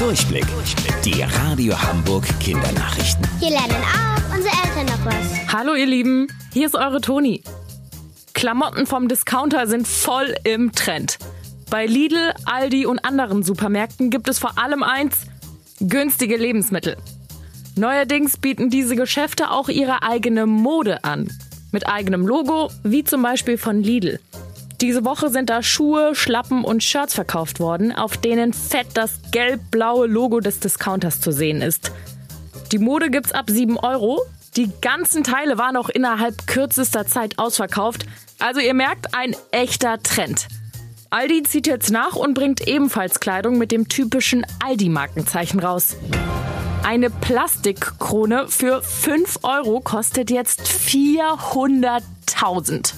Durchblick. Die Radio Hamburg Kindernachrichten. Hier lernen auch unsere Eltern noch was. Hallo ihr Lieben, hier ist eure Toni. Klamotten vom Discounter sind voll im Trend. Bei Lidl, Aldi und anderen Supermärkten gibt es vor allem eins, günstige Lebensmittel. Neuerdings bieten diese Geschäfte auch ihre eigene Mode an. Mit eigenem Logo, wie zum Beispiel von Lidl. Diese Woche sind da Schuhe, Schlappen und Shirts verkauft worden, auf denen fett das gelb-blaue Logo des Discounters zu sehen ist. Die Mode gibt's ab 7 Euro. Die ganzen Teile waren auch innerhalb kürzester Zeit ausverkauft. Also ihr merkt, ein echter Trend. Aldi zieht jetzt nach und bringt ebenfalls Kleidung mit dem typischen Aldi-Markenzeichen raus. Eine Plastikkrone für 5 Euro kostet jetzt 400.000.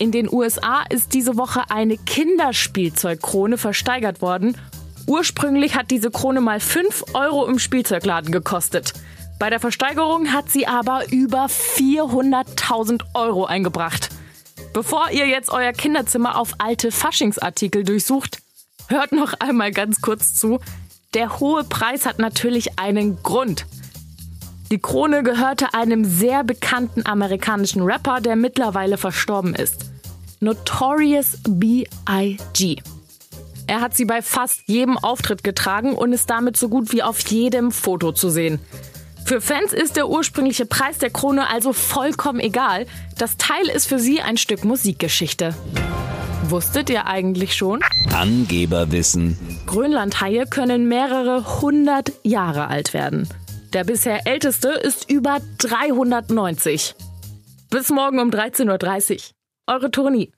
In den USA ist diese Woche eine Kinderspielzeugkrone versteigert worden. Ursprünglich hat diese Krone mal 5 Euro im Spielzeugladen gekostet. Bei der Versteigerung hat sie aber über 400.000 Euro eingebracht. Bevor ihr jetzt euer Kinderzimmer auf alte Faschingsartikel durchsucht, hört noch einmal ganz kurz zu. Der hohe Preis hat natürlich einen Grund. Die Krone gehörte einem sehr bekannten amerikanischen Rapper, der mittlerweile verstorben ist. Notorious B.I.G. Er hat sie bei fast jedem Auftritt getragen und ist damit so gut wie auf jedem Foto zu sehen. Für Fans ist der ursprüngliche Preis der Krone also vollkommen egal. Das Teil ist für sie ein Stück Musikgeschichte. Wusstet ihr eigentlich schon? Angeberwissen. Grönlandhaie können mehrere hundert Jahre alt werden. Der bisher älteste ist über 390. Bis morgen um 13.30 Uhr. Eure Toni.